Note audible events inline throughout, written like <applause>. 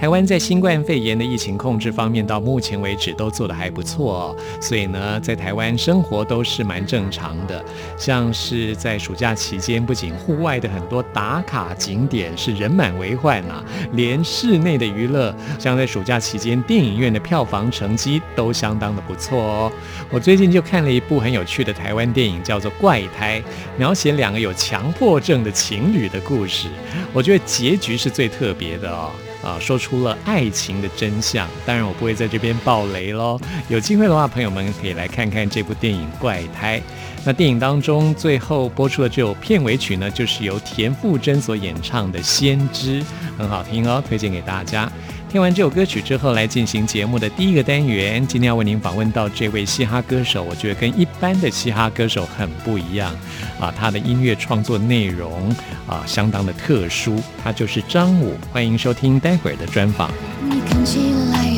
台湾在新冠肺炎的疫情控制方面，到目前为止都做得还不错，所以呢，在台湾生活都是蛮正常的。像是在暑假期间，不仅户外的很多打卡景点是人满为患呐，连室内的娱乐，像在暑假期间，电影院的票房成绩都相当的不错哦。我最近就看了一部很有趣的台湾电影，叫做《怪胎》，描写两个有强迫症的情侣的故事。我觉得结局是最特别的哦。啊，说出了爱情的真相。当然，我不会在这边爆雷喽。有机会的话，朋友们可以来看看这部电影《怪胎》。那电影当中最后播出的这首片尾曲呢，就是由田馥甄所演唱的《先知》，很好听哦，推荐给大家。听完这首歌曲之后，来进行节目的第一个单元。今天要为您访问到这位嘻哈歌手，我觉得跟一般的嘻哈歌手很不一样啊，他的音乐创作内容啊相当的特殊。他就是张武，欢迎收听待会儿的专访。你看起来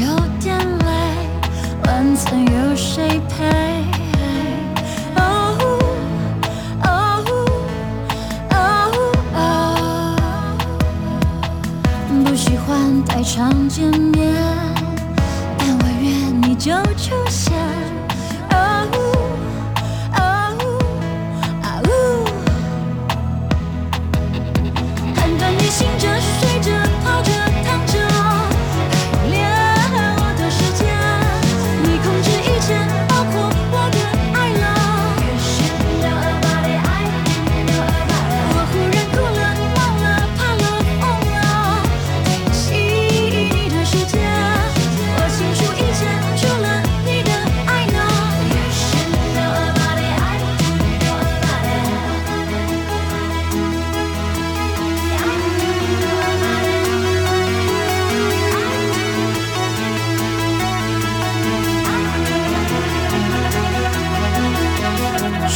常见面，但我愿你就出现。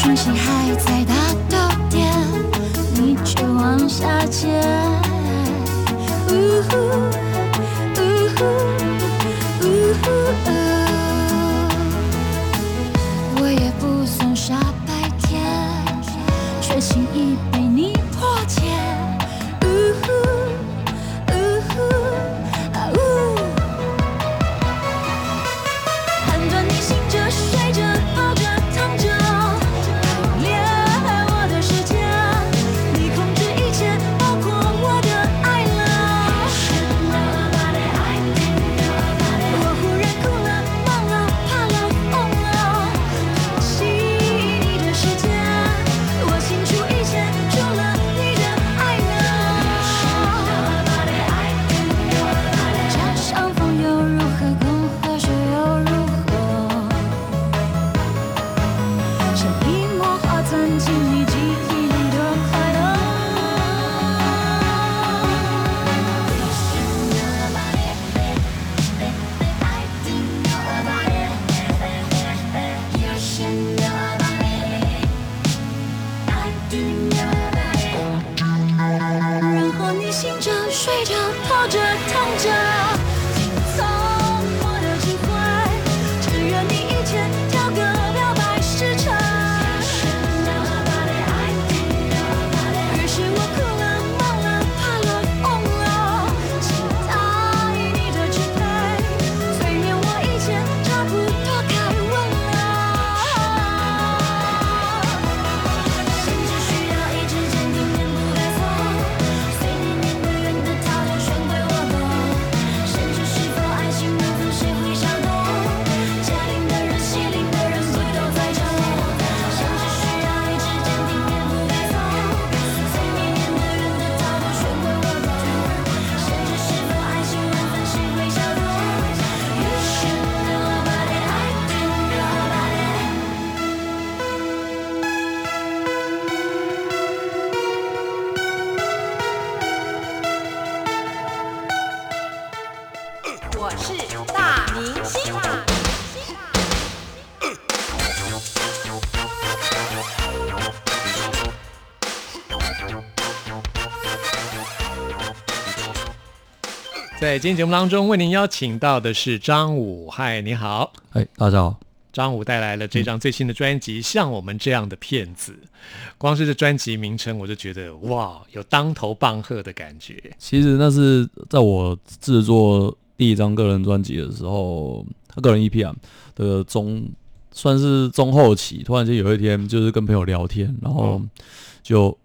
星星还在大道点你却往下接在今天节目当中，为您邀请到的是张武。嗨，你好。哎，大家好。张武带来了这张最新的专辑《像我们这样的骗子》，光是这专辑名称，我就觉得哇，有当头棒喝的感觉。其实那是在我制作第一张个人专辑的时候，个人 EP 啊的中，算是中后期。突然间有一天，就是跟朋友聊天，然后就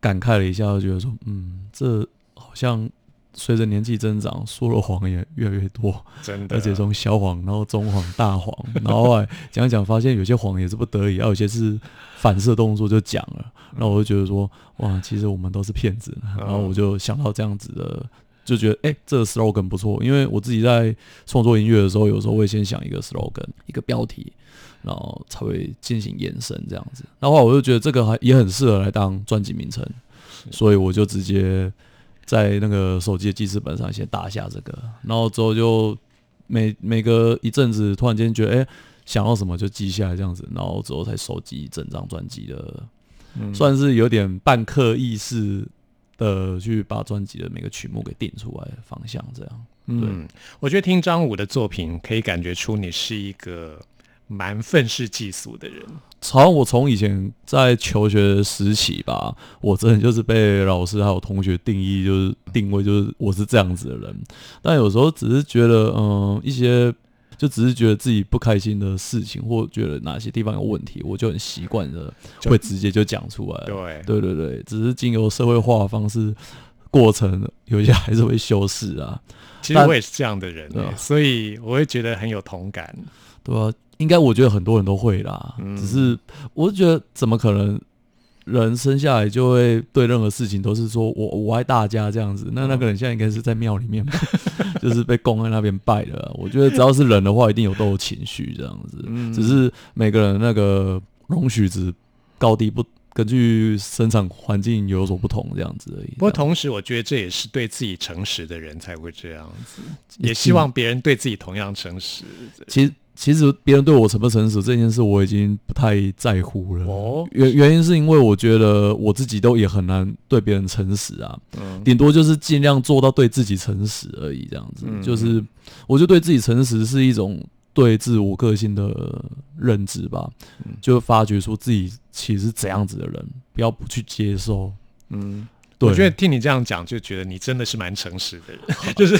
感慨了一下，就觉得说，嗯，这好像。随着年纪增长，说的谎也越来越多，真的。而且从小谎，然后中谎、大谎，然后后来讲讲，发现有些谎也是不得已，还有些是反射动作就讲了。然后我就觉得说，哇，其实我们都是骗子。然后我就想到这样子的，就觉得哎，这个 slogan 不错。因为我自己在创作音乐的时候，有时候会先想一个 slogan，一个标题，然后才会进行延伸这样子。然后我就觉得这个还也很适合来当专辑名称，所以我就直接。在那个手机的记事本上先打下这个，然后之后就每每隔一阵子，突然间觉得哎想要什么就记下来这样子，然后之后才收集整张专辑的，算是有点半刻意识的去把专辑的每个曲目给定出来方向这样。嗯，我觉得听张武的作品可以感觉出你是一个。蛮愤世嫉俗的人，好像我从以前在求学时期吧，我真的就是被老师还有同学定义，就是定位就是我是这样子的人。但有时候只是觉得，嗯，一些就只是觉得自己不开心的事情，或觉得哪些地方有问题，我就很习惯的会直接就讲出来。对，对对对，只是经由社会化的方式过程，有些还是会修饰啊。其实我也是这样的人，所以我会觉得很有同感，对吧？应该我觉得很多人都会啦，只是我觉得怎么可能人生下来就会对任何事情都是说我我爱大家这样子？那那个人现在应该是在庙里面吧，<laughs> 就是被供在那边拜的。我觉得只要是人的话，一定有都有情绪这样子，只是每个人那个容许值高低不根据生产环境有所不同这样子而已。不过同时，我觉得这也是对自己诚实的人才会这样子，也希望别人对自己同样诚实。其实。其实别人对我诚不诚实这件事，我已经不太在乎了。哦，原原因是因为我觉得我自己都也很难对别人诚实啊。嗯，顶多就是尽量做到对自己诚实而已，这样子。就是我觉得对自己诚实是一种对自我个性的认知吧。就发觉说自己其实怎样子的人，不要不去接受。嗯。我觉得听你这样讲，就觉得你真的是蛮诚实的人，<laughs> 就是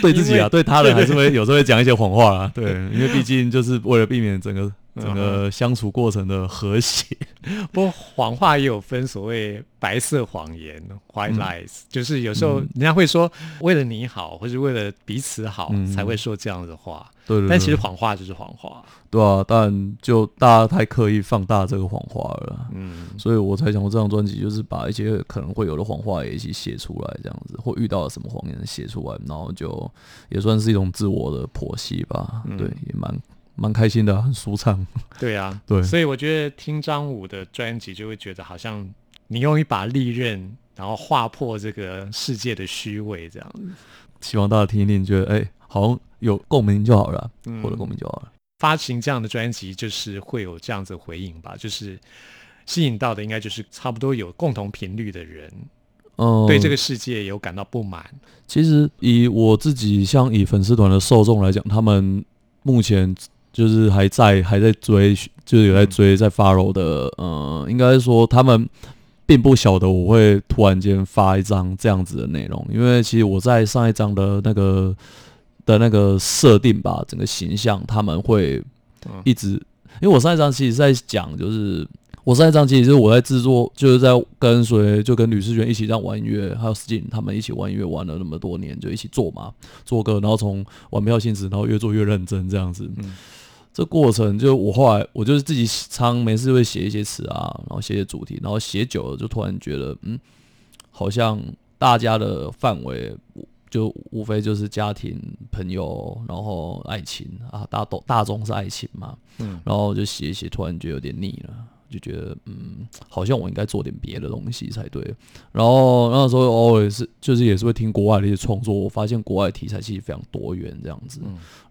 对自己啊，对他人还是会有时候会讲一些谎话啊。对，<laughs> 因为毕竟就是为了避免整个整个相处过程的和谐。<laughs> 不过谎话也有分所谓白色谎言 （white lies），就是有时候人家会说为了你好，或是为了彼此好才会说这样的话。对对。但其实谎话就是谎话。对啊，但就大家太刻意放大这个谎话了，嗯，所以我才想过这张专辑就是把一些可能会有的谎话也一起写出来，这样子，或遇到了什么谎言写出来，然后就也算是一种自我的剖析吧，对，也蛮蛮开心的，很舒畅。对啊，<laughs> 对，所以我觉得听张武的专辑就会觉得好像你用一把利刃，然后划破这个世界的虚伪，这样子。希望大家听一听，觉得哎，好像有共鸣就好了，获得共鸣就好了。发行这样的专辑，就是会有这样子回应吧，就是吸引到的应该就是差不多有共同频率的人，嗯，对这个世界有感到不满。其实以我自己，像以粉丝团的受众来讲，他们目前就是还在还在追，就是有在追在 follow 的，嗯，应该说他们并不晓得我会突然间发一张这样子的内容，因为其实我在上一张的那个。的那个设定吧，整个形象他们会一直，因为我上一张其实在讲，就是我上一张其实是我在制作，就是在跟随就跟吕世娟一起这样玩音乐，还有 Sting 他们一起玩音乐玩了那么多年，就一起做嘛，做歌，然后从玩票性质，然后越做越认真这样子。这过程就我后来我就是自己常，没事会写一些词啊，然后写写主题，然后写久了就突然觉得，嗯，好像大家的范围。就无非就是家庭、朋友，然后爱情啊，大都大众是爱情嘛，嗯，然后就写一写，突然觉得有点腻了，就觉得嗯，好像我应该做点别的东西才对。然后那时候偶尔是就是也是会听国外的一些创作，我发现国外题材其实非常多元这样子。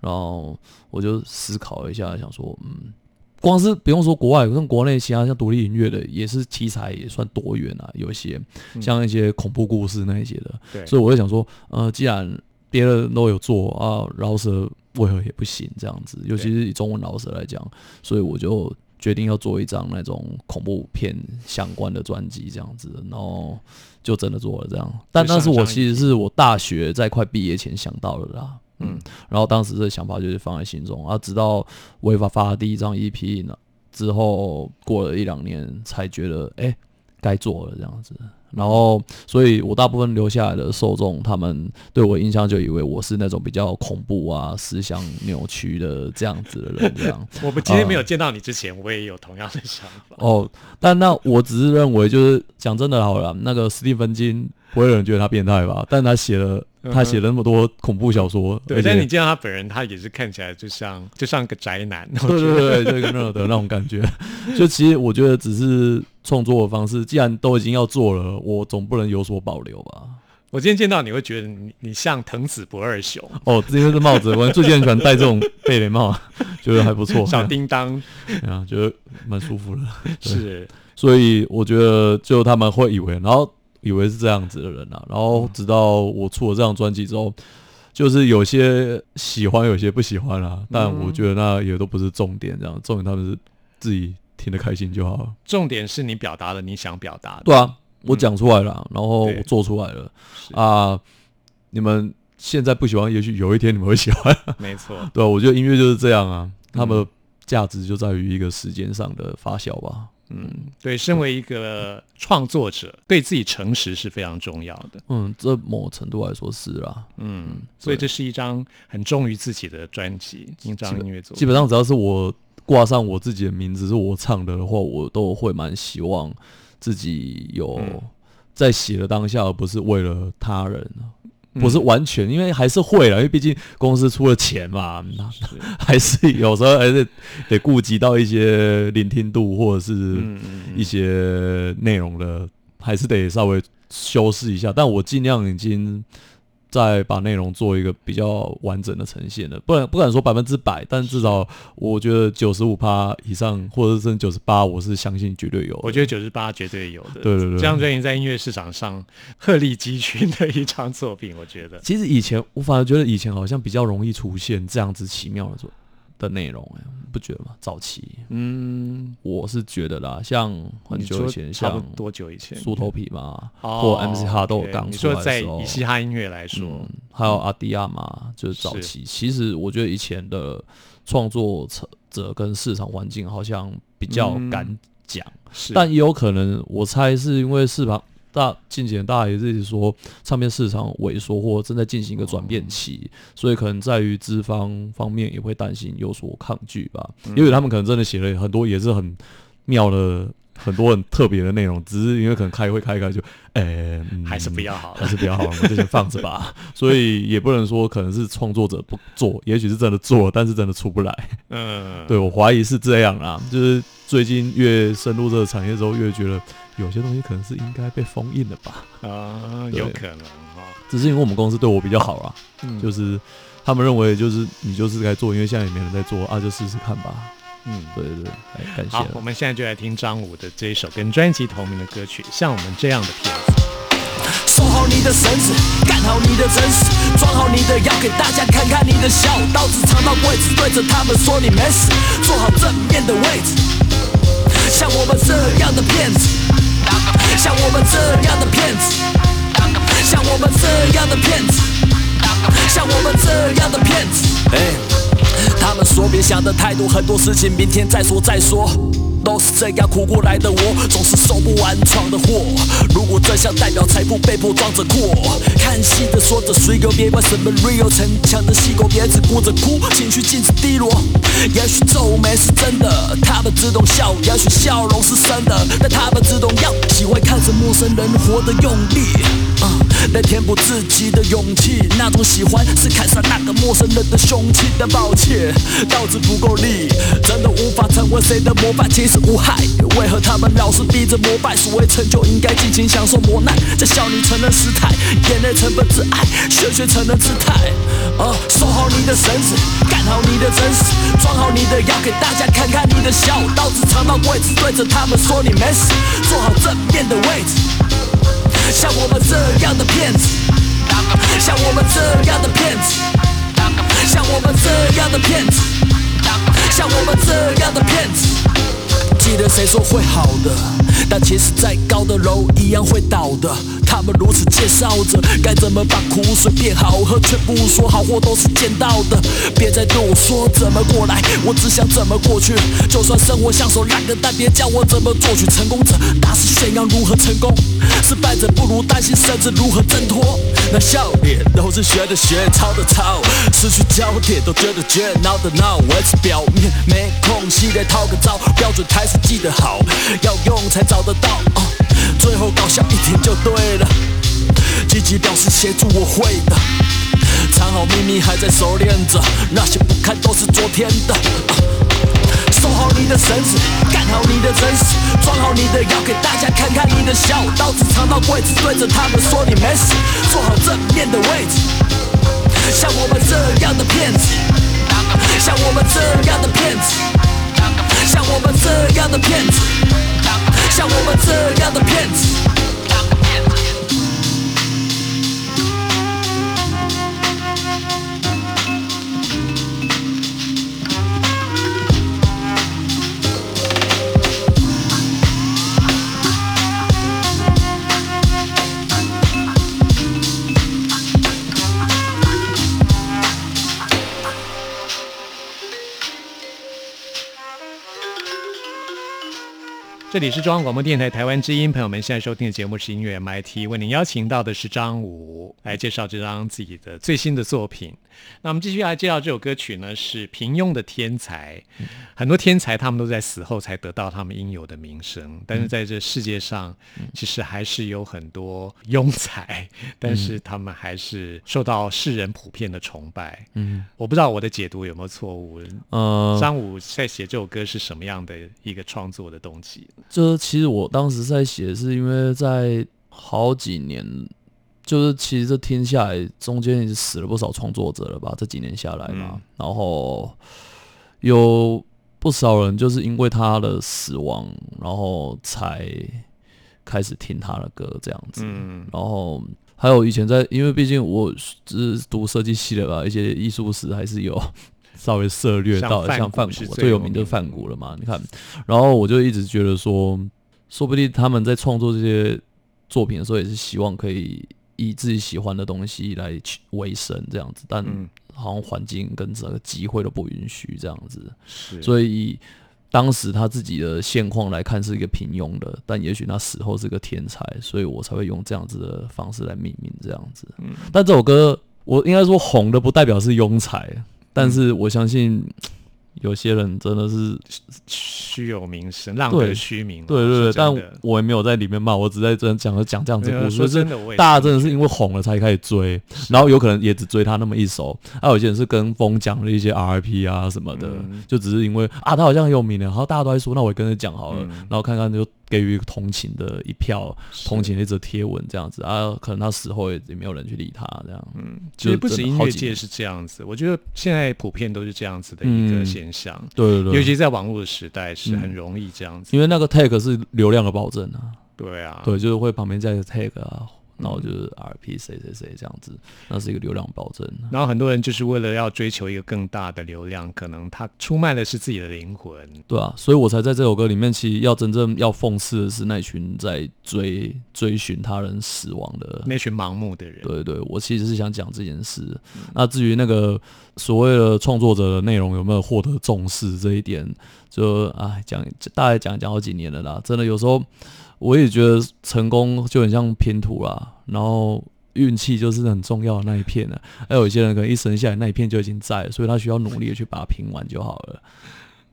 然后我就思考了一下，想说嗯，光是不用说国外，像国内其他像独立音乐的也是题材也算多元啊，有一些像一些恐怖故事那一些的。对，所以我就想说，呃，既然别人都有做啊，饶舌为何也不行？这样子，尤其是以中文饶舌来讲，所以我就决定要做一张那种恐怖片相关的专辑，这样子，然后就真的做了这样。但那是我其实是我大学在快毕业前想到的啦，嗯，然后当时这想法就是放在心中啊，直到违法发第一张 EP 呢之后，过了一两年才觉得，哎，该做了这样子。然后，所以我大部分留下来的受众，他们对我印象就以为我是那种比较恐怖啊、思想扭曲的这样子的人。<laughs> 这样，我们今天没有见到你之前，我也有同样的想法。哦，但那我只是认为，就是讲真的好了，那个斯蒂芬金不会有人觉得他变态吧？但他写了。他写了那么多恐怖小说，对，但你见到他本人，他也是看起来就像就像个宅男，对对对，这个热的那种感觉。就其实我觉得只是创作的方式，既然都已经要做了，我总不能有所保留吧。我今天见到你会觉得你你像藤子不二雄哦，这个是帽子，我最近很喜欢戴这种贝雷帽，<laughs> 觉得还不错，小叮当，啊，觉得蛮舒服的，是，所以我觉得就他们会以为，然后。以为是这样子的人啊，然后直到我出了这张专辑之后，就是有些喜欢，有些不喜欢啊。但我觉得那也都不是重点，这样重点他们是自己听得开心就好了。重点是你表达了你想表达的。对啊，我讲出来了，然后我做出来了啊。你们现在不喜欢，也许有一天你们会喜欢。<laughs> 没错，<laughs> 对啊，我觉得音乐就是这样啊，他们价值就在于一个时间上的发酵吧。嗯，对，身为一个创作者，对自己诚实是非常重要的。嗯，这某程度来说是啦。嗯，所以这是一张很忠于自己的专辑，一张音乐作。基本上只要是我挂上我自己的名字，是我唱的的话，我都会蛮希望自己有在写的当下，而不是为了他人。不是完全，因为还是会了，因为毕竟公司出了钱嘛，<laughs> 还是有时候还是得顾及到一些聆听度或者是一些内容的，还是得稍微修饰一下。但我尽量已经。再把内容做一个比较完整的呈现的，不然不敢说百分之百，但至少我觉得九十五趴以上，或者是九十八，我是相信绝对有。我觉得九十八绝对有的。对对对，这张专辑在音乐市场上鹤立鸡群的一张作品，我觉得。其实以前我反而觉得以前好像比较容易出现这样子奇妙的作。的内容哎，不觉得吗？早期，嗯，我是觉得啦，像很久以前，像多久以前，梳头皮嘛，或 MC 哈都刚出来的时候，以嘻哈音乐来说，还有阿迪亚嘛，就是早期。其实我觉得以前的创作者跟市场环境好像比较敢讲，但也有可能，我猜是因为市场。大近几年，大家也是说唱片市场萎缩或正在进行一个转变期，所以可能在于资方方面也会担心有所抗拒吧。因为他们可能真的写了很多也是很妙的、很多很特别的内容，只是因为可能开会开开就，哎，还是比较好，还是比较好，我们就先放着吧。所以也不能说可能是创作者不做，也许是真的做，但是真的出不来。嗯，对我怀疑是这样啊，就是最近越深入这个产业之后，越觉得。有些东西可能是应该被封印的吧？啊，有可能哈。只是因为我们公司对我比较好啊，就是他们认为就是你就是该做，因为现在也没人在做啊，就试试看吧。嗯，对对对，感谢。好，我们现在就来听张武的这一首跟专辑同名的歌曲《像我们这样的骗子》。收好你的绳子，干好你的真实，装好你的药，给大家看看你的笑。刀子藏到柜子，对着他们说你没死，坐好正面的位置。像我们这样的骗子。像我们这样的骗子，像我们这样的骗子，像我们这样的骗子，哎，他们说别想的太多，很多事情明天再说再说。都是这样苦过来的，我总是收不完闯的祸。如果真相代表财富，被迫装着过。看戏的说着水狗，别管什么 real，逞强的戏狗，别只顾着哭，情绪尽是低落。也许皱眉是真的，他们自动笑；也许笑容是真的，但他们自动要。喜欢看着陌生人活得用力，来填补自己的勇气。那种喜欢是砍杀那个陌生人的凶器。但抱歉，刀子不够利，真的无法成为谁的模范。其实。无害？为何他们老是逼着膜拜？所谓成就应该尽情享受磨难，在笑你承认失态，眼泪成本自爱，血血承认姿态。啊，收好你的绳子，干好你的真实，装好你的药，给大家看看你的笑。刀子藏到柜子，对着他们说你没死，坐好正面的位置。像我们这样的骗子，像我们这样的骗子，像我们这样的骗子，像我们这样的骗子。记得谁说会好的？但其实再高的楼一样会倒的。他们如此介绍着该怎么把苦水变好喝，却不说好货都是捡到的。别再对我说怎么过来，我只想怎么过去。就算生活像首烂歌，但别叫我怎么作曲。成功者大肆宣扬如何成功，失败者不如担心甚至如何挣脱。那笑脸都是学的学，抄的抄，失去焦点都觉得绝，闹的闹，维持表面没空隙得套个招，标准台词记得好，要用才找得到。最后搞笑一点就对了，积极表示协助我会的，藏好秘密还在熟练着，那些不堪都是昨天的。收好你的绳子，干好你的真实，装好你的药，给大家看看你的笑。刀子藏到柜子，对着他们说你没死，坐好正面的位置。像我们这样的骗子，像我们这样的骗子，像我们这样的骗子。像我们这样的骗子。这里是中央广播电台台湾之音，朋友们现在收听的节目是音乐 MIT，为您邀请到的是张武来介绍这张自己的最新的作品。那我们继续来介绍这首歌曲呢，是平庸的天才。很多天才他们都在死后才得到他们应有的名声，但是在这世界上，其实还是有很多庸才，但是他们还是受到世人普遍的崇拜。嗯，我不知道我的解读有没有错误。呃，张武在写这首歌是什么样的一个创作的动机？就是其实我当时在写，是因为在好几年。就是其实这听下来，中间也是死了不少创作者了吧？这几年下来嘛，然后有不少人就是因为他的死亡，然后才开始听他的歌这样子。然后还有以前在，因为毕竟我是读设计系的吧，一些艺术史还是有稍微涉略到，像范谷最有名的范谷了嘛？你看，然后我就一直觉得说，说不定他们在创作这些作品的时候，也是希望可以。以自己喜欢的东西来为生，这样子，但好像环境跟整个机会都不允许这样子，所以当时他自己的现况来看是一个平庸的，但也许他死后是个天才，所以我才会用这样子的方式来命名这样子。但这首歌我应该说红的不代表是庸才，但是我相信。有些人真的是虚有名声，浪得虚名。对对对，但我也没有在里面骂，我只在真讲讲讲这样子故事。真的，大家真的是因为红了才开始追，然后有可能也只追他那么一首。还有些人是跟风讲了一些 RIP 啊什么的，就只是因为啊他好像很有名的，然后大家都在说，那我也跟着讲好了，然后看看就。给予同情的一票，同情的一则贴文这样子啊，可能他死后也也没有人去理他这样。嗯，其实不止音乐界是这样子，我觉得现在普遍都是这样子的一个现象。对对对，尤其在网络的时代是很容易这样子，因为那个 tag 是流量的保证啊。对啊，对，就是会旁边加一个 tag 啊。然后就是 R P 谁谁谁这样子，那是一个流量保证。然后很多人就是为了要追求一个更大的流量，可能他出卖的是自己的灵魂，对啊，所以我才在这首歌里面，其实要真正要讽刺的是那群在追追寻他人死亡的那群盲目的人。对对，我其实是想讲这件事。那至于那个所谓的创作者的内容有没有获得重视这一点，就啊讲大概讲讲好几年了啦，真的有时候。我也觉得成功就很像拼图啦，然后运气就是很重要的那一片呢。还有一些人可能一生下来那一片就已经在，所以他需要努力的去把它拼完就好了。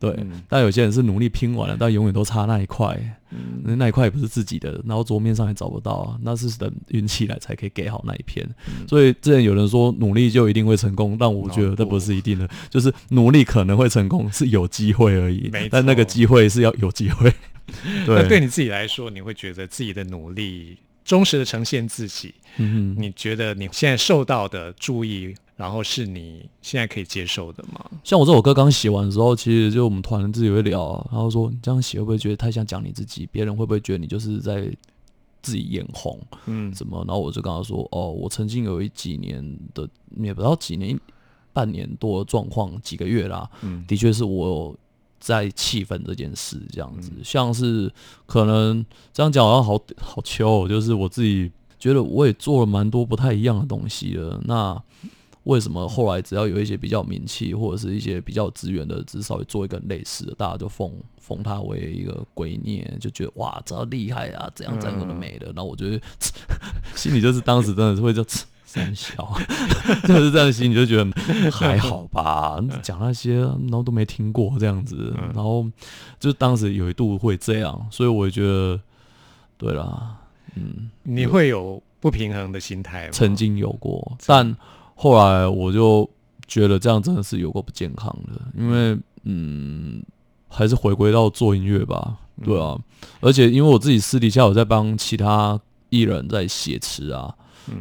对，嗯但有些人是努力拼完了，但永远都差那一块，嗯那那一块也不是自己的，然后桌面上也找不到啊，那是等运气来才可以给好那一片。嗯所以之前有人说努力就一定会成功，但我觉得这不是一定的，就是努力可能会成功，是有机会而已但那个机会是要有机会。对，那对你自己来说，你会觉得自己的努力忠实的呈现自己，嗯。你觉得你现在受到的注意，然后是你现在可以接受的吗？像我这首歌刚写完的时候，其实就我们团自己会聊、啊，然后说你这样写会不会觉得太像讲你自己？别人会不会觉得你就是在自己眼红嗯什么？然后我就跟他说，哦，我曾经有一几年的，也不知道几年，半年多的状况，几个月啦，嗯的确是我有在气愤这件事，这样子，像是可能这样讲好像好好糗、哦，就是我自己觉得我也做了蛮多不太一样的东西了，那。为什么后来只要有一些比较名气或者是一些比较有资源的，只是稍微做一个类似的，大家就奉奉他为一个鬼孽，就觉得哇，这厉害啊，怎样怎样有的美的。然后我觉得 <laughs> 心里就是当时真的是会就 <laughs> 三小，<laughs> 就是这样的心你就觉得还好吧，讲那些然后都没听过这样子，然后就当时有一度会这样，所以我觉得对啦，嗯，你会有不平衡的心态吗？曾经有过，但后来我就觉得这样真的是有过不健康的，因为嗯，还是回归到做音乐吧，对啊，而且因为我自己私底下有在帮其他艺人在写词啊。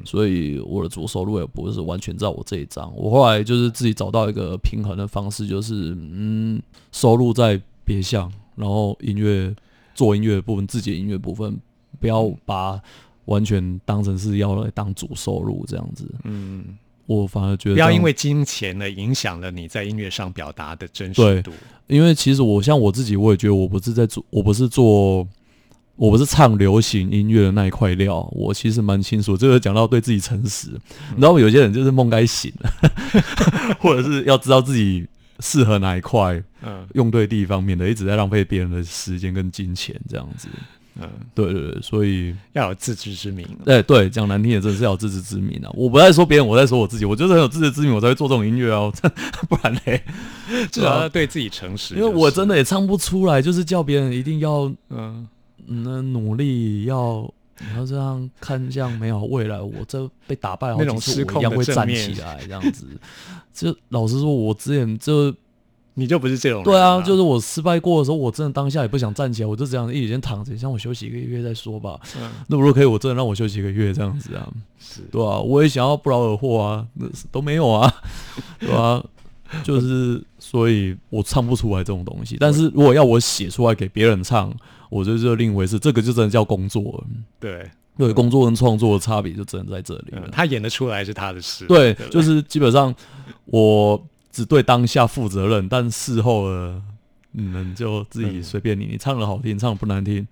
所以我的主收入也不是完全在我这一张，我后来就是自己找到一个平衡的方式，就是嗯，收入在别项，然后音乐做音乐的部分，自己的音乐部分，不要把完全当成是要来当主收入这样子。嗯，我反而觉得不要因为金钱呢影响了你在音乐上表达的真实对度。因为其实我像我自己，我也觉得我不是在做，我不是做，我不是唱流行音乐的那一块料。我其实蛮清楚，这个讲到对自己诚实。你知道，有些人就是梦该醒了，<laughs> 或者是要知道自己适合哪一块，嗯用对地方，免得一直在浪费别人的时间跟金钱这样子。嗯，对对对，所以要有自知之明。哎对，讲难听点，真的是要有自知之明啊！我不在说别人，我在说我自己，我就是很有自知之明，我才会做这种音乐啊，<laughs> 不然嘞，<laughs> 至少要对自己诚实。因为我真的，也唱不出来，就是叫别人一定要嗯，嗯，那努力要你要这样看向美好未来，我这被打败好几次，我一样会站起来这样子。就老实说，我之前就你就不是这种人对啊，就是我失败过的时候，我真的当下也不想站起来，我就这样一直先躺着，像我休息一个月再说吧。嗯那如果可以，我真的让我休息一个月这样子啊，是对啊，我也想要不劳而获啊，那都没有啊，对啊，就是所以我唱不出来这种东西。但是如果要我写出来给别人唱，我觉得就另一回事，这个就真的叫工作了。对，对，工作跟创作的差别就只能在这里了。嗯，他演得出来是他的事。对，不就是基本上我只对当下负责任，但事后的你们就自己随便你。你唱的好听，唱的不难听，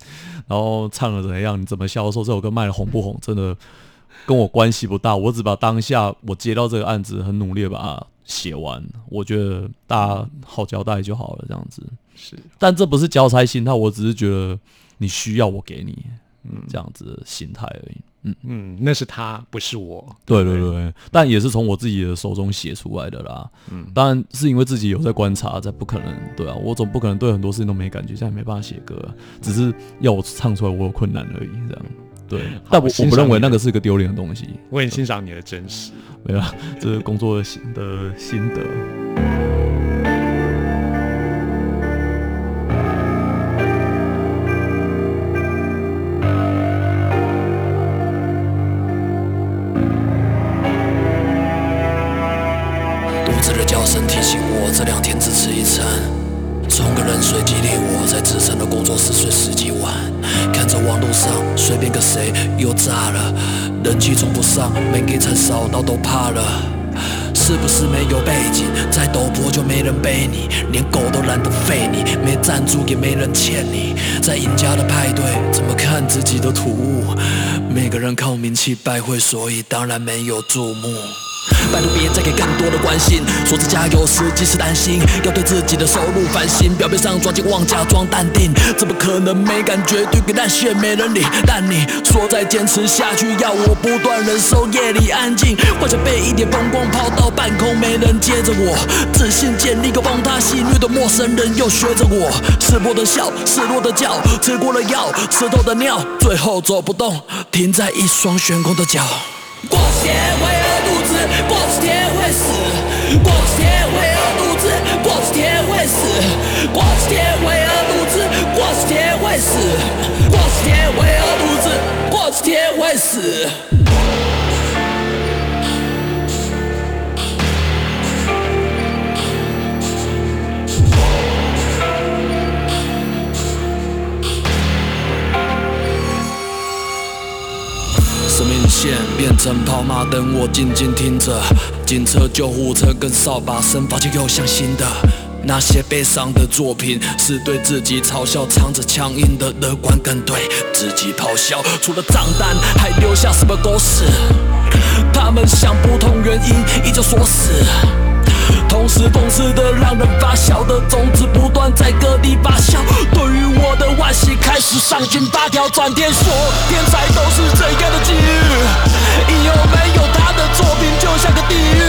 然后唱的怎么样，你怎么销售这首歌卖的红不红，真的跟我关系不大。我只把当下我接到这个案子，很努力的把它写完，我觉得大家好交代就好了，这样子。是但这不是交差心态，我只是觉得你需要我给你，嗯，这样子的心态而已。嗯。嗯，那是他，不是我。对对对，但也是从我自己的手中写出来的啦。嗯，当然是因为自己有在观察，在不可能对啊，我总不可能对很多事情都没感觉，现在没办法写歌、啊，只是要我唱出来，我有困难而已。这样，对，但我我不认为那个是一个丢脸的东西，我很欣赏你的真实。没有，这是工作的心的心得。肚子的叫声提醒我这两天只吃一餐，冲个冷水激励我，在自身的工作室睡十几晚。看着网络上随便个谁又炸了，人气冲不上，没给餐烧到都怕了。是不是没有背景，再陡坡就没人背你，连狗都懒得吠你，没赞助也没人欠你，在赢家的派对怎么看自己都突兀，每个人靠名气拜会，所以当然没有注目。拜托别再给更多的关心，说着加油，实际是担心，要对自己的收入反省。表面上装健忘，假装淡定，怎么可能没感觉？对个烂线没人理，但你说再坚持下去，要我不断忍受夜里安静，幻想被一点风光抛到半空，没人接着我。自信建立个崩塌，戏虐的陌生人又学着我，失落的笑，失落的叫，吃过了药，吃透的尿，最后走不动，停在一双悬空的脚。过几过几天会饿肚子，过几天会死。过几天会饿肚子，过几天会死。过几天会饿肚子，过几天会死。生命线变成跑马灯，我静静听着。警车、救护车跟扫把声，发现又像新的。那些悲伤的作品，是对自己嘲笑，藏着强硬的乐观，跟对自己咆哮。除了账单，还留下什么狗屎？他们想不通原因，依旧锁死。同时讽刺的让人发笑的种子不断在各地发酵。对于我的惋惜，开始上紧发条，转天说天才都是这样的机遇。以后没有他的作品就像个地狱，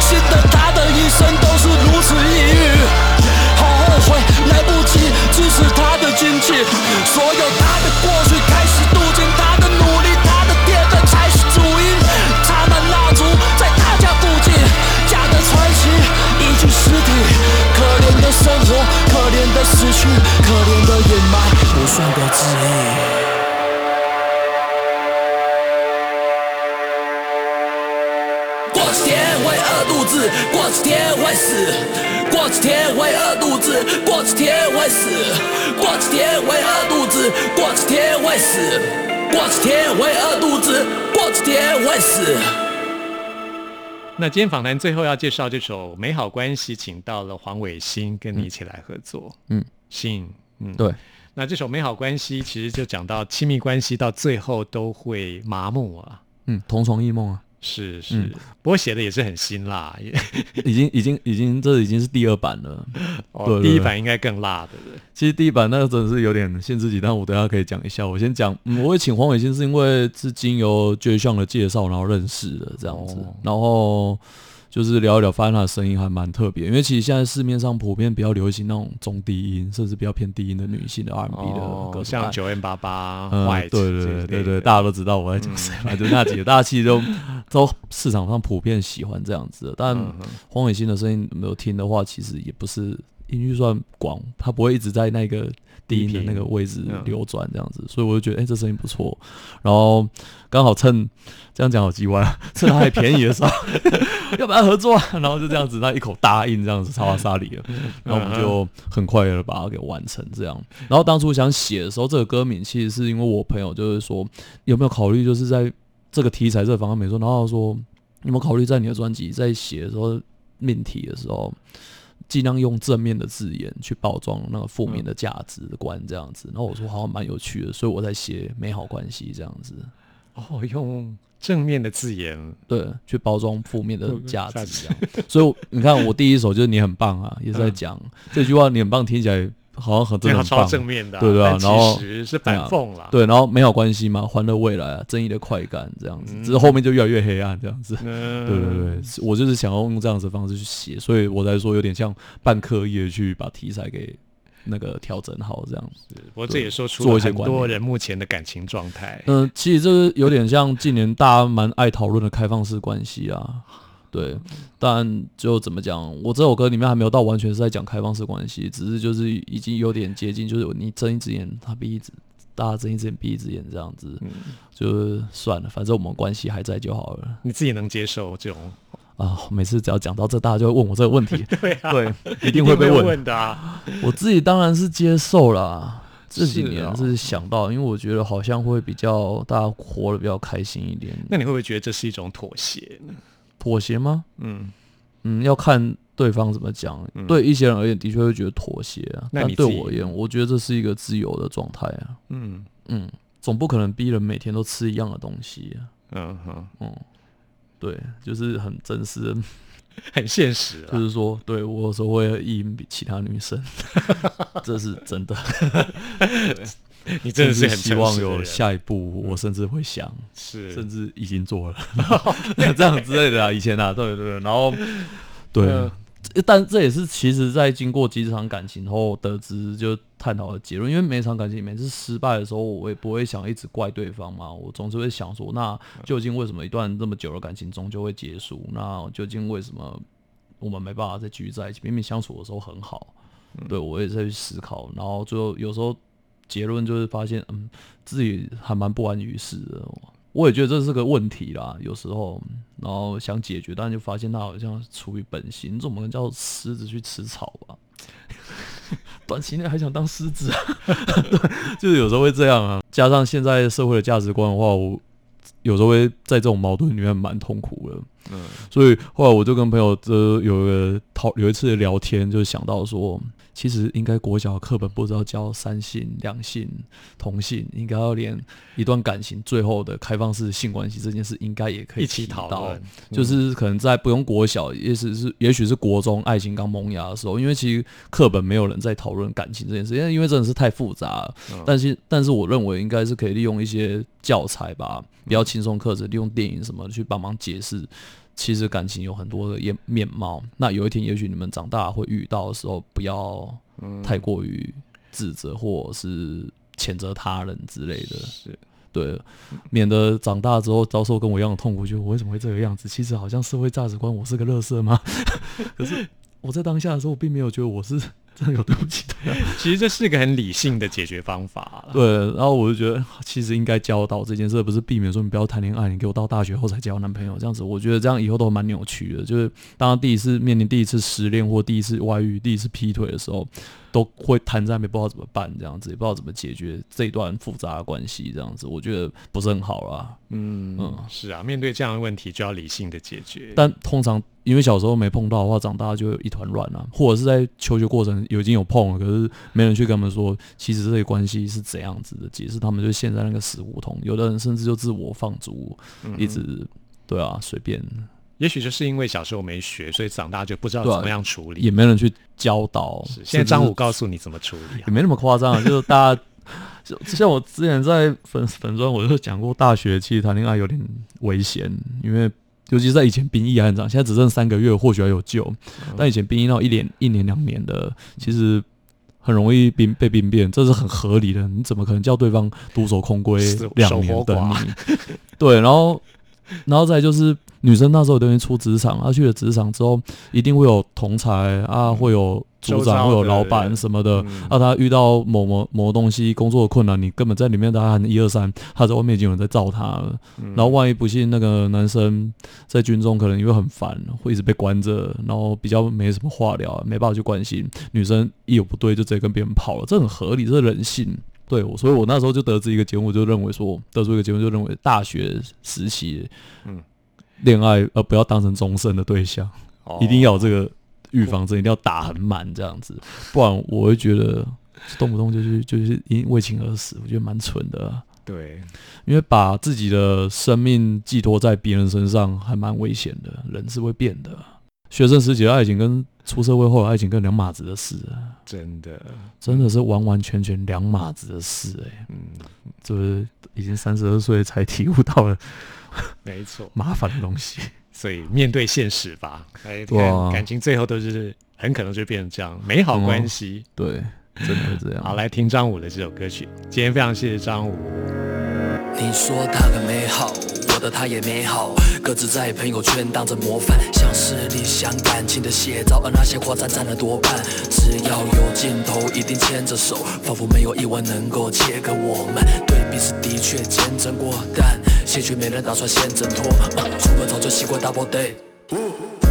新的他的一生都是如此抑郁。好后悔来不及支持他的经济，所有他的过去开始生活，可怜的失去，可怜的掩埋，不算个字意。过几天会饿肚子，过几天会死。过几天会饿肚子，过几天会死。过几天会饿肚子，过几天会死。过几天会饿肚子，过几天会死。那今天访谈最后要介绍这首《美好关系》，请到了黄伟新跟你一起来合作。嗯，信，嗯，对，那这首《美好关系》其实就讲到亲密关系到最后都会麻木啊。嗯，同床异梦啊，是是，不过写的也是很辛辣，也已经已经已经这已经是第二版了。第一版应该更辣的。对其实第一版那个真的是有点限制级，但我等下可以讲一下。我先讲，嗯，我会请黄伟星是因为是经由 J 项的介绍，然后认识的这样子，哦然后就是聊一聊，发现他的声音还蛮特别。因为其实现在市面上普遍比较流行那种中低音，甚至比较偏低音的女性的 R&B 的歌，哦像九 N 八八、嗯对对对对对，大家都知道我在讲谁嘛，就那几个，大家其实都都市场上普遍喜欢这样子的。但嗯黄伟星的声音没有听的话，其实也不是音域算广，它不会一直在那个低音的那个位置嗯流转这样子，所以我就觉得，哎、这声音不错。然后刚好趁这样讲好机歪，<laughs> 趁它还便宜的时候，<laughs> 要不要合作啊？然后就这样子，他一口答应这样子，插到沙里了。然后我们就很快的把它给完成这样。然后当初想写的时候，这个歌名其实是因为我朋友就是说，有没有考虑就是在这个题材这个方面说，然后说有没有考虑在你的专辑在写的时候命题的时候。尽量用正面的字眼去包装那个负面的价值观，这样子。然后我说好像蛮有趣的，所以我在写美好关系这样子，哦，用正面的字眼，对，去包装负面的价价值 <laughs> 这样。所以你看，我第一首就是你很棒啊，也是在讲、这句话，你很棒，听起来好像很真这样超的很棒，正面的啊，对对啊然后其实是反讽啦。对，然后美好关系嘛，欢乐未来啊，正义的快感这样子，只是后面就越来越黑暗这样子。嗯，<laughs> 对对对，我就是想要用这样子的方式去写，所以我才说有点像半刻意的去把题材给那个调整好这样子。不过这也说出做了很多人目前的感情状态。嗯、其实这是有点像近年大家蛮爱讨论的开放式关系啊。对，但就怎么讲，我这首歌里面还没有到完全是在讲开放式关系，只是就是已经有点接近，就是你睁一只眼他闭一只，大家睁一只眼闭一只眼这样子，就是算了，反正我们关系还在就好了你自己能接受这种？啊。每次只要讲到这，大家就会问我这个问题，<laughs> 对啊，对，一定会被问。问的啊。我自己当然是接受啦。这几是哦年是想到，因为我觉得好像会比较大家活得比较开心一点。那你会不会觉得这是一种妥协呢？妥协吗？嗯，嗯，要看对方怎么讲。对一些人而言，的确会觉得妥协啊。但对我而言，我觉得这是一个自由的状态啊。嗯嗯，总不可能逼人每天都吃一样的东西啊。嗯哼，嗯，对，就是很真实的，<laughs> 很现实啊。就是说，对我有时候会意淫比其他女生，<laughs> 这是真的。<laughs> 你真的是很希望有下一步，我甚至会想，是甚至已经做了 <laughs> <laughs> 这样之类的啊。以前啊，对对对，然后 <laughs> 对嗯，但这也是其实，在经过几场感情后得知就探讨的结论。因为每场感情每次失败的时候，我也不会想一直怪对方嘛，我总是会想说，那究竟为什么一段这么久的感情终究会结束？那究竟为什么我们没办法再继续在一起？明明相处的时候很好，对我也在去思考，然后最后有时候结论就是发现，嗯，自己还蛮不安于世的。我也觉得这是个问题啦，有时候，然后想解决，但就发现他好像出于本心，这怎么能叫狮子去吃草吧？<laughs> 短期内还想当狮子啊？<laughs> 对，就是有时候会这样啊。加上现在社会的价值观的话，我有时候会在这种矛盾里面蛮痛苦的。嗯，所以后来我就跟朋友这有一个讨有一次聊天，就想到说，其实应该国小课本不知道教三性、两性、同性，应该要连一段感情最后的开放式性关系这件事，应该也可以一起讨论，就是可能在不用国小，也许是也许是国中爱情刚萌芽的时候，因为其实课本没有人在讨论感情这件事，因为因为真的是太复杂了。嗯但是但是我认为应该是可以利用一些教材吧，比较轻松课程，利用电影什么去帮忙解释。其实感情有很多的面面貌，那有一天也许你们长大会遇到的时候，不要太过于指责或者是谴责他人之类的。是对，免得长大之后遭受跟我一样的痛苦，就我为什么会这个样子？其实好像社会价值观，我是个乐色吗？<laughs> 可是我在当下的时候，我并没有觉得我是真的有对不起他。<laughs> 其实这是个很理性的解决方法啦。对，然后我就觉得其实应该教导这件事，不是避免说你不要谈恋爱，你给我到大学后才交男朋友这样子。我觉得这样以后都蛮扭曲的。就是当他第一次面临第一次失恋或第一次外遇、第一次劈腿的时候，都会瘫在那边，不知道怎么办，这样子也不知道怎么解决这一段复杂的关系，这样子我觉得不是很好啦。嗯嗯是啊，面对这样的问题就要理性的解决。但通常因为小时候没碰到的话，长大就有一团乱啊，或者是在求学过程有已经有碰了，可是没人去跟他们说，其实这些关系是怎样子的解释，他们就陷在那个死胡同。有的人甚至就自我放逐，一直对啊，随便，也许就是因为小时候没学，所以长大就不知道怎么样处理。也没人去教导。现在张武告诉你怎么处理啊也？没那么夸张啊，<laughs> 就是大家。就就像我之前在粉粉专，我就讲过，大学其实谈恋爱有点危险，因为尤其在以前兵役还很长，现在只剩三个月，或许还有救。但以前兵役到一年、一年、两年的，其实很容易兵被兵变，这是很合理的。你怎么可能叫对方独守空闺两年等你？对，然后然后再就是女生那时候等于出职场，她、去了职场之后，一定会有同才啊，会有组长，会有老板什么的。嗯啊，她遇到某某某东西工作的困难，你根本在里面大家喊一二三，她在外面已经有人在罩她了。嗯然后万一不幸那个男生在军中可能因为很烦，会一直被关着，然后比较没什么话聊，没办法去关心女生，一有不对就直接跟别人跑了，这很合理，这是人性。对，我所以我那时候就得知一个结论，我就认为说，得出一个结论，就认为大学时期，嗯。恋爱呃不要当成终身的对象，哦。一定要有这个预防针，一定要打很满这样子，不然我会觉得动不动就是就是因为情而死，我觉得蛮蠢的啊、对，因为把自己的生命寄托在别人身上还蛮危险的，人是会变的。学生时期的爱情跟出社会后的爱情跟两码子的事啊，真的，真的是完完全全两码子的事哎、嗯，就是已经三十二岁才体悟到了 <laughs> 没错。麻烦的东西。所以面对现实吧，哎，对啊感情最后都是很可能就变成这样，美好关系。对，真的是这样。好，来听张武的这首歌曲。今天非常谢谢张武。你说他很美好，我的他也美好，各自在朋友圈当着模范，像是理想感情的写照，而那些话占占了多半。只要有镜头，一定牵着手，仿佛没有意外能够切割我们。对彼此的确见证过，但谢却没人打算先挣脱。出门早就习惯 double day。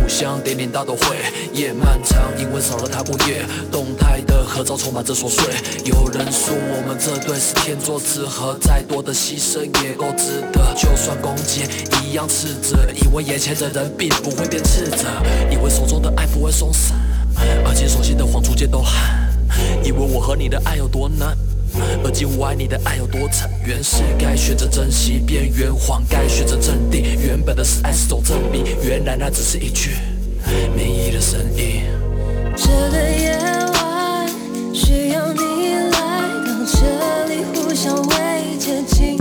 香点点大都会，夜漫长，因为少了他不夜。动态的合照充满着琐碎。有人说我们这对是天作之合，再多的牺牲也够值得。就算攻击一样斥责，以为眼前的人并不会变赤着，以为手中的爱不会松散，而且手心的谎逐渐都寒，以为我和你的爱有多难。而今我爱你的爱有多沉，原是该选择珍惜，变圆谎该选择镇定。原本的是爱是种证明，原来那只是一句没意义的声音。这个夜晚需要你来到这里，互相慰藉，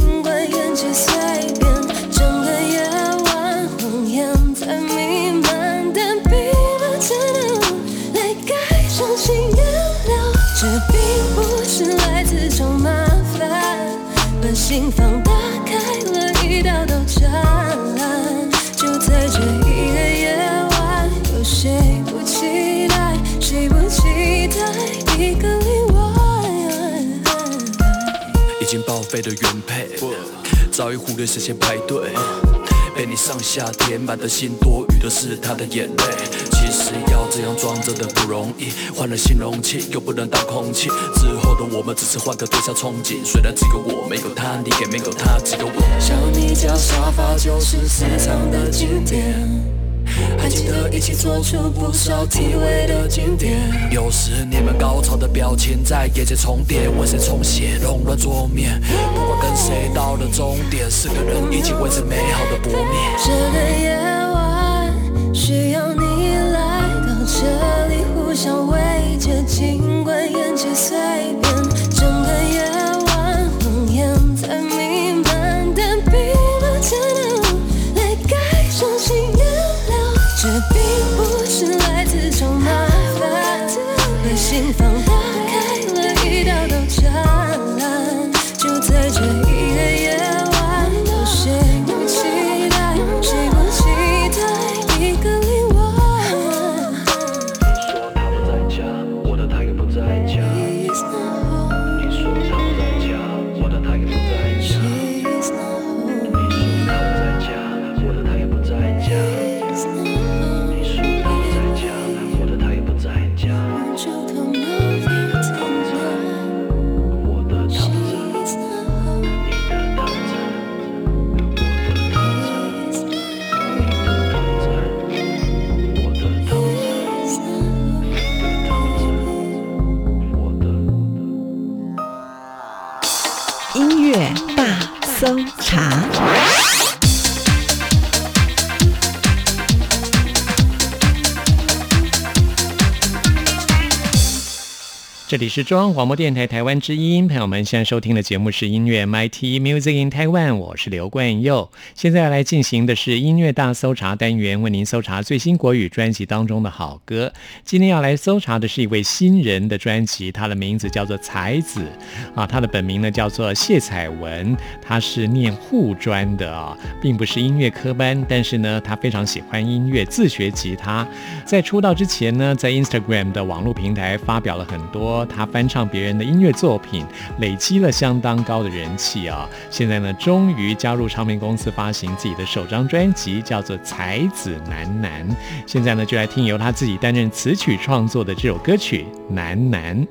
心房打开了一道道栅栏。就在这一个夜晚，有谁不期待？谁不期待一个例外？已经报废的原配，早已忽略时间排队。被你上下填满的心，多余的是他的眼泪。其实要这样装真的不容易，换了新容器又不能当空气。之后的我们只是换个对象憧憬，虽然只有我没有他，你也没有他，只有我。小你家沙发就是私藏的经典，还记得一起做出不少体味的经典。有时你们高潮的表情在眼前重叠，为谁重写弄乱桌面？不管跟谁到了终点，四个人一起为这美好的破灭。这个夜晚需要你这里，互相慰藉，尽管言辞随便。是中央广播电台台湾之音，朋友们现在收听的节目是音乐 MIT Music in Taiwan，我是刘冠佑。现在要来进行的是音乐大搜查单元，为您搜查最新国语专辑当中的好歌。今天要来搜查的是一位新人的专辑，他的名字叫做才子啊，他的本名呢叫做谢彩文，他是念护专的啊，并不是音乐科班，但是呢，他非常喜欢音乐，自学吉他。在出道之前呢，在 Instagram 的网络平台发表了很多他翻唱别人的音乐作品，累积了相当高的人气啊。现在呢，终于加入唱片公司发行自己的首张专辑，叫做《才子楠楠》。现在呢，就来听由他自己担任词曲创作的这首歌曲《楠楠》。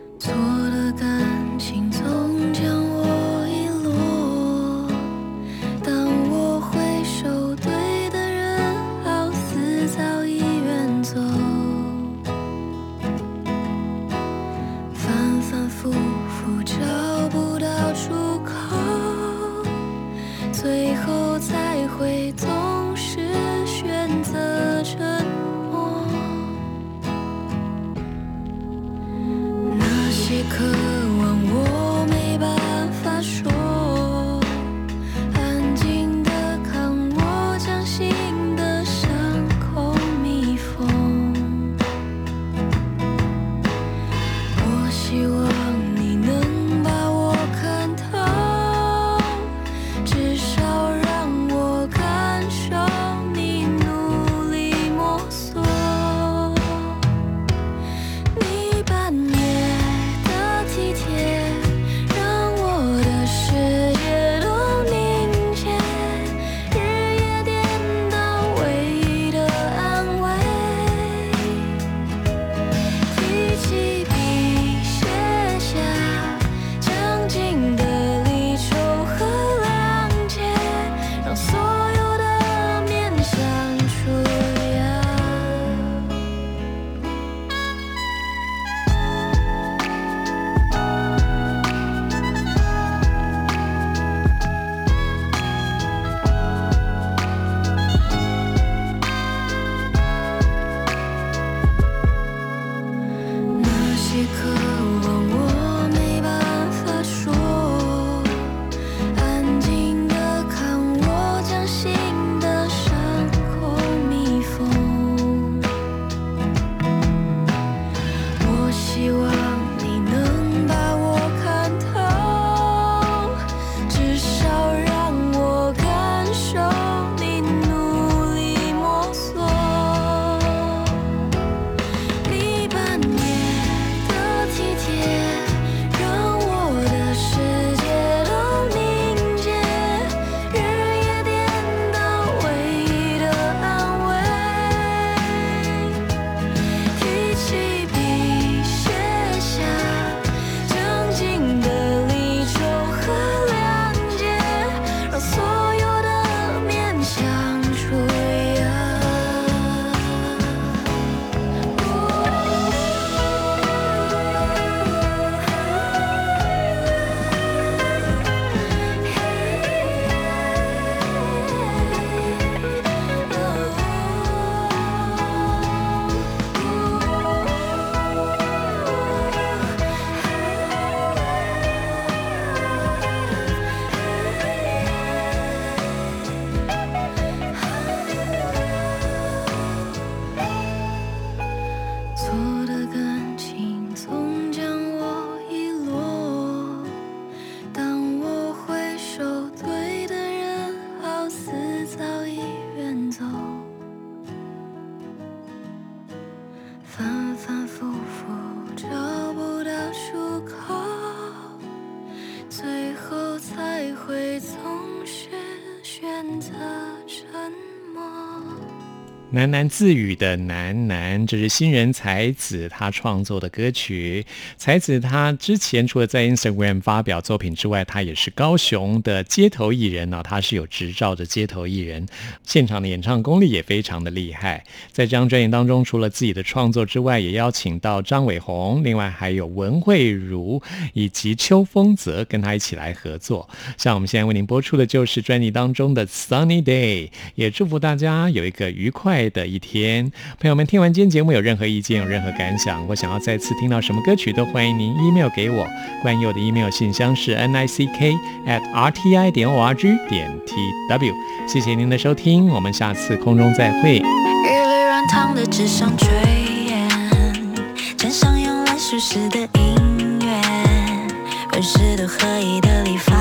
喃喃自语的喃喃，这是新人才子他创作的歌曲。才子他之前除了在 Instagram 发表作品之外，他也是高雄的街头艺人呢、他是有执照的街头艺人，现场的演唱功力也非常的厉害。在这张专辑当中，除了自己的创作之外，也邀请到张伟宏，另外还有文慧茹以及邱风泽跟他一起来合作。像我们现在为您播出的就是专辑当中的《Sunny Day》，也祝福大家有一个愉快的一天。朋友们，听完今天节目有任何意见、有任何感想，或想要再次听到什么歌曲，都欢迎您 email 给我。关于我的 email 信箱是 n i c k at r t i 点 o r g 点 t w。谢谢您的收听，我们下次空中再会。日绿软糖的纸上炊烟，上慵懒舒适的音乐，本是都合一的理发